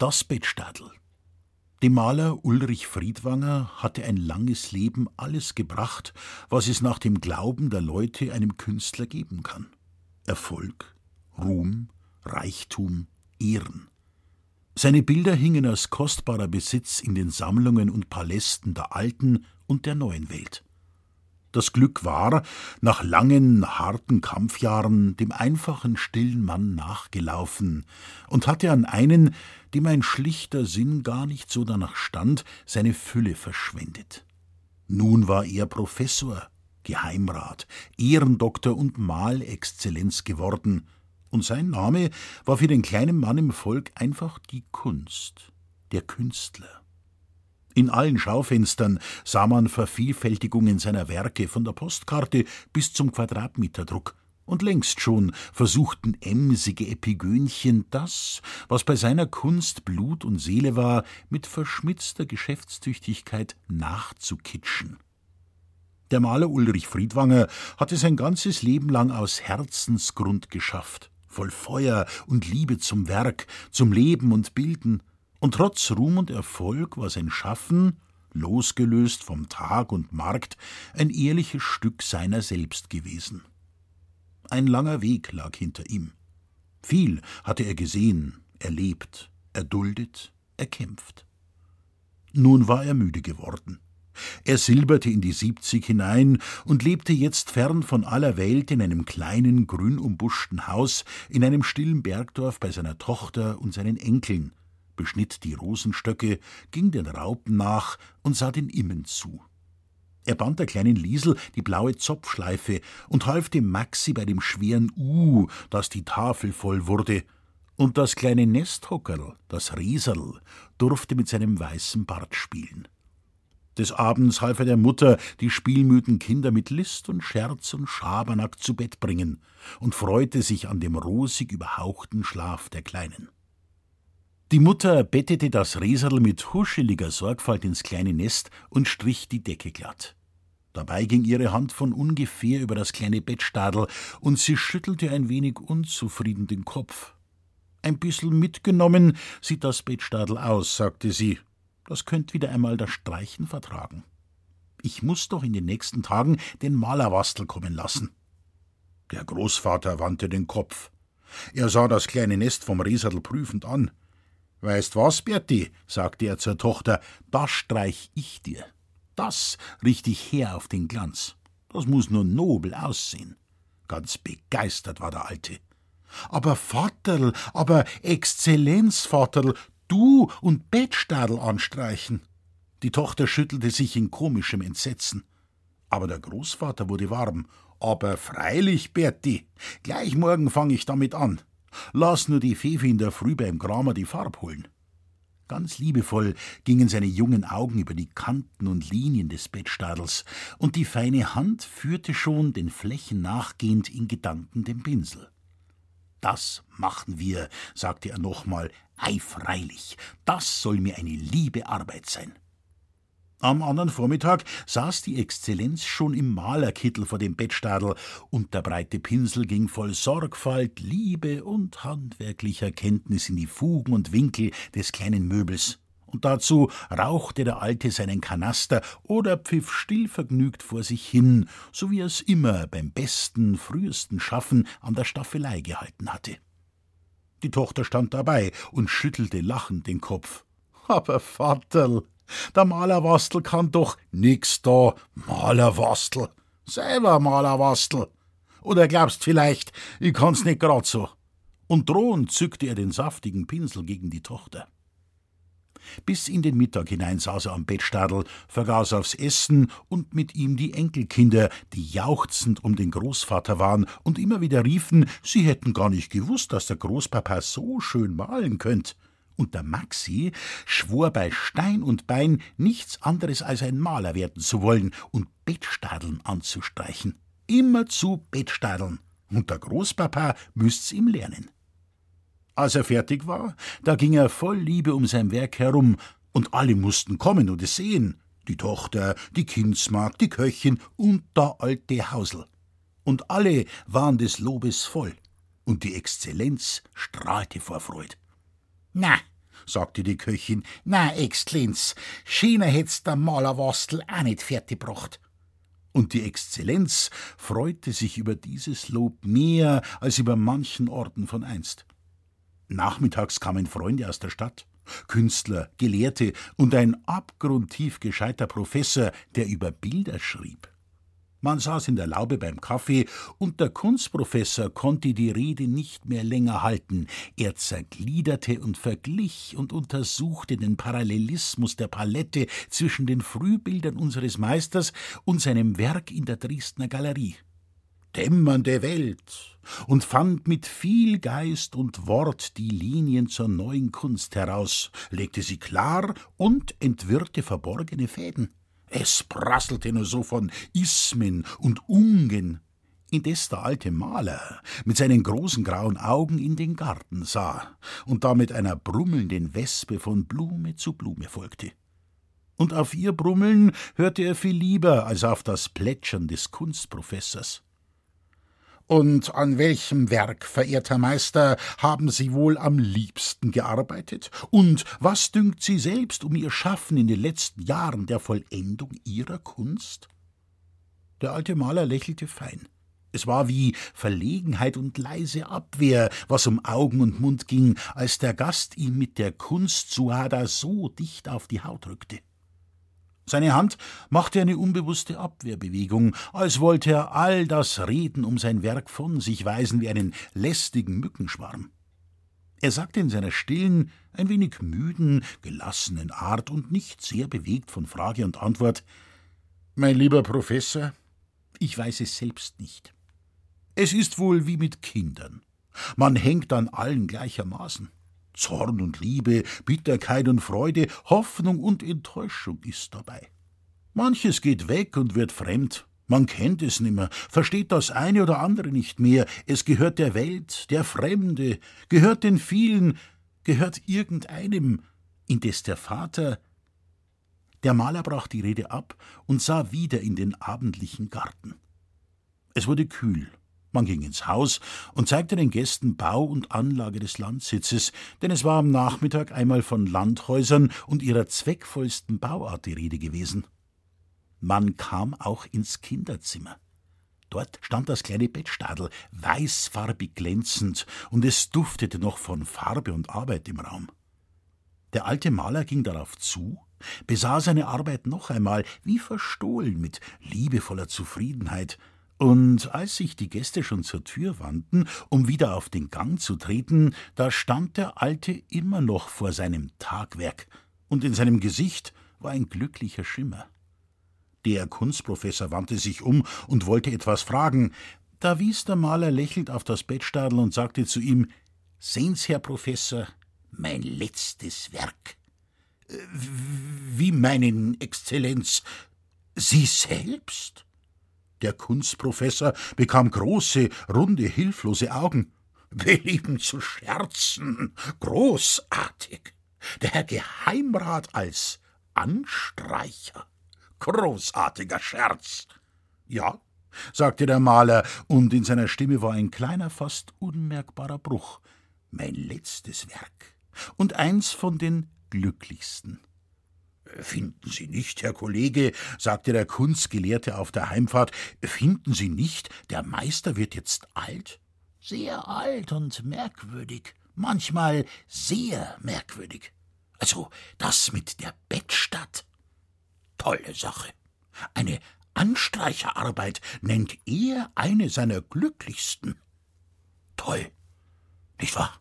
Das Bettstadel. Dem Maler Ulrich Friedwanger hatte ein langes Leben alles gebracht, was es nach dem Glauben der Leute einem Künstler geben kann. Erfolg, Ruhm, Reichtum, Ehren. Seine Bilder hingen als kostbarer Besitz in den Sammlungen und Palästen der alten und der neuen Welt. Das Glück war, nach langen, harten Kampfjahren dem einfachen, stillen Mann nachgelaufen und hatte an einen, dem ein schlichter Sinn gar nicht so danach stand, seine Fülle verschwendet. Nun war er Professor, Geheimrat, Ehrendoktor und Malexzellenz geworden, und sein Name war für den kleinen Mann im Volk einfach die Kunst, der Künstler. In allen Schaufenstern sah man Vervielfältigungen seiner Werke von der Postkarte bis zum Quadratmeterdruck. Und längst schon versuchten emsige Epigönchen das, was bei seiner Kunst Blut und Seele war, mit verschmitzter Geschäftstüchtigkeit nachzukitschen. Der Maler Ulrich Friedwanger hatte sein ganzes Leben lang aus Herzensgrund geschafft, voll Feuer und Liebe zum Werk, zum Leben und Bilden, und trotz Ruhm und Erfolg war sein Schaffen, losgelöst vom Tag und Markt, ein ehrliches Stück seiner selbst gewesen. Ein langer Weg lag hinter ihm. Viel hatte er gesehen, erlebt, erduldet, erkämpft. Nun war er müde geworden. Er silberte in die siebzig hinein und lebte jetzt fern von aller Welt in einem kleinen, grün umbuschten Haus in einem stillen Bergdorf bei seiner Tochter und seinen Enkeln, beschnitt die Rosenstöcke, ging den Raupen nach und sah den Immen zu. Er band der kleinen Liesel die blaue Zopfschleife und half dem Maxi bei dem schweren U, dass die Tafel voll wurde, und das kleine Nesthockerl, das Rieserl, durfte mit seinem weißen Bart spielen. Des Abends half er der Mutter, die spielmüden Kinder mit List und Scherz und Schabernack zu Bett bringen und freute sich an dem rosig überhauchten Schlaf der Kleinen. Die Mutter bettete das Reserl mit huscheliger Sorgfalt ins kleine Nest und strich die Decke glatt. Dabei ging ihre Hand von ungefähr über das kleine Bettstadel und sie schüttelte ein wenig unzufrieden den Kopf. Ein bissel mitgenommen sieht das Bettstadel aus, sagte sie. Das könnt wieder einmal das Streichen vertragen. Ich muss doch in den nächsten Tagen den Malerwastel kommen lassen. Der Großvater wandte den Kopf. Er sah das kleine Nest vom Reserl prüfend an. Weißt was, Berti, sagte er zur Tochter, das streich ich dir. Das richte ich her auf den Glanz. Das muss nur nobel aussehen. Ganz begeistert war der Alte. Aber Vaterl, aber Exzellenz, Vaterl, du und Bettstadel anstreichen. Die Tochter schüttelte sich in komischem Entsetzen. Aber der Großvater wurde warm. Aber freilich, Berti, gleich morgen fange ich damit an. Lass nur die Fefe in der Früh beim Kramer die Farb holen. Ganz liebevoll gingen seine jungen Augen über die Kanten und Linien des Bettstadels, und die feine Hand führte schon den Flächen nachgehend in Gedanken den Pinsel. Das machen wir, sagte er nochmal, ei freilich, das soll mir eine liebe Arbeit sein. Am anderen Vormittag saß die Exzellenz schon im Malerkittel vor dem Bettstadel, und der breite Pinsel ging voll Sorgfalt, Liebe und handwerklicher Kenntnis in die Fugen und Winkel des kleinen Möbels. Und dazu rauchte der Alte seinen Kanaster oder pfiff stillvergnügt vor sich hin, so wie er es immer beim besten, frühesten Schaffen an der Staffelei gehalten hatte. Die Tochter stand dabei und schüttelte lachend den Kopf. Aber Vaterl, der Malerwastel kann doch nix da. Malerwastel. Selber Malerwastel. Oder glaubst vielleicht, ich kann's nicht grad so. Und drohend zückte er den saftigen Pinsel gegen die Tochter. Bis in den Mittag hinein saß er am Bettstadel, vergaß aufs Essen und mit ihm die Enkelkinder, die jauchzend um den Großvater waren und immer wieder riefen, sie hätten gar nicht gewusst, dass der Großpapa so schön malen könnt und der Maxi schwor bei Stein und Bein nichts anderes als ein Maler werden zu wollen und Bettstadeln anzustreichen. Immerzu Bettstadeln. Und der Großpapa müsst's ihm lernen. Als er fertig war, da ging er voll Liebe um sein Werk herum, und alle mussten kommen und es sehen. Die Tochter, die Kindsmagd, die Köchin und der alte Hausel. Und alle waren des Lobes voll, und die Exzellenz strahlte vor Freud. Na, sagte die Köchin. Na, Exzellenz, schöner hätt's der Malerwastel auch nicht fertiggebracht. Und die Exzellenz freute sich über dieses Lob mehr als über manchen Orden von einst. Nachmittags kamen Freunde aus der Stadt, Künstler, Gelehrte und ein abgrundtief gescheiter Professor, der über Bilder schrieb. Man saß in der Laube beim Kaffee, und der Kunstprofessor konnte die Rede nicht mehr länger halten. Er zergliederte und verglich und untersuchte den Parallelismus der Palette zwischen den Frühbildern unseres Meisters und seinem Werk in der Dresdner Galerie. Dämmernde Welt, und fand mit viel Geist und Wort die Linien zur neuen Kunst heraus, legte sie klar und entwirrte verborgene Fäden. Es prasselte nur so von Ismen und Ungen, indes der alte Maler mit seinen großen grauen Augen in den Garten sah und damit einer brummelnden Wespe von Blume zu Blume folgte. Und auf ihr Brummeln hörte er viel lieber als auf das Plätschern des Kunstprofessors. Und an welchem Werk, verehrter Meister, haben Sie wohl am liebsten gearbeitet? Und was dünkt Sie selbst um Ihr Schaffen in den letzten Jahren der Vollendung Ihrer Kunst? Der alte Maler lächelte fein. Es war wie Verlegenheit und leise Abwehr, was um Augen und Mund ging, als der Gast ihm mit der Kunstsuada so dicht auf die Haut rückte. Seine Hand machte eine unbewusste Abwehrbewegung, als wollte er all das Reden um sein Werk von sich weisen wie einen lästigen Mückenschwarm. Er sagte in seiner stillen, ein wenig müden, gelassenen Art und nicht sehr bewegt von Frage und Antwort Mein lieber Professor, ich weiß es selbst nicht. Es ist wohl wie mit Kindern. Man hängt an allen gleichermaßen. Zorn und Liebe, Bitterkeit und Freude, Hoffnung und Enttäuschung ist dabei. Manches geht weg und wird fremd. Man kennt es nimmer, versteht das eine oder andere nicht mehr. Es gehört der Welt, der Fremde, gehört den vielen, gehört irgendeinem, indes der Vater. Der Maler brach die Rede ab und sah wieder in den abendlichen Garten. Es wurde kühl, man ging ins Haus und zeigte den Gästen Bau und Anlage des Landsitzes, denn es war am Nachmittag einmal von Landhäusern und ihrer zweckvollsten Bauart die Rede gewesen. Man kam auch ins Kinderzimmer. Dort stand das kleine Bettstadel, weißfarbig glänzend, und es duftete noch von Farbe und Arbeit im Raum. Der alte Maler ging darauf zu, besah seine Arbeit noch einmal, wie verstohlen, mit liebevoller Zufriedenheit, und als sich die Gäste schon zur Tür wandten, um wieder auf den Gang zu treten, da stand der Alte immer noch vor seinem Tagwerk, und in seinem Gesicht war ein glücklicher Schimmer. Der Kunstprofessor wandte sich um und wollte etwas fragen, da wies der Maler lächelnd auf das Bettstadel und sagte zu ihm Sehen's, Herr Professor, mein letztes Werk. Äh, wie meinen Exzellenz? Sie selbst? Der Kunstprofessor bekam große, runde, hilflose Augen. Belieben zu scherzen. Großartig. Der Herr Geheimrat als Anstreicher. Großartiger Scherz. Ja, sagte der Maler, und in seiner Stimme war ein kleiner, fast unmerkbarer Bruch. Mein letztes Werk und eins von den glücklichsten. Finden Sie nicht, Herr Kollege, sagte der Kunstgelehrte auf der Heimfahrt, finden Sie nicht, der Meister wird jetzt alt? Sehr alt und merkwürdig, manchmal sehr merkwürdig. Also das mit der Bettstadt. Tolle Sache. Eine Anstreicherarbeit nennt er eine seiner glücklichsten. Toll, nicht wahr?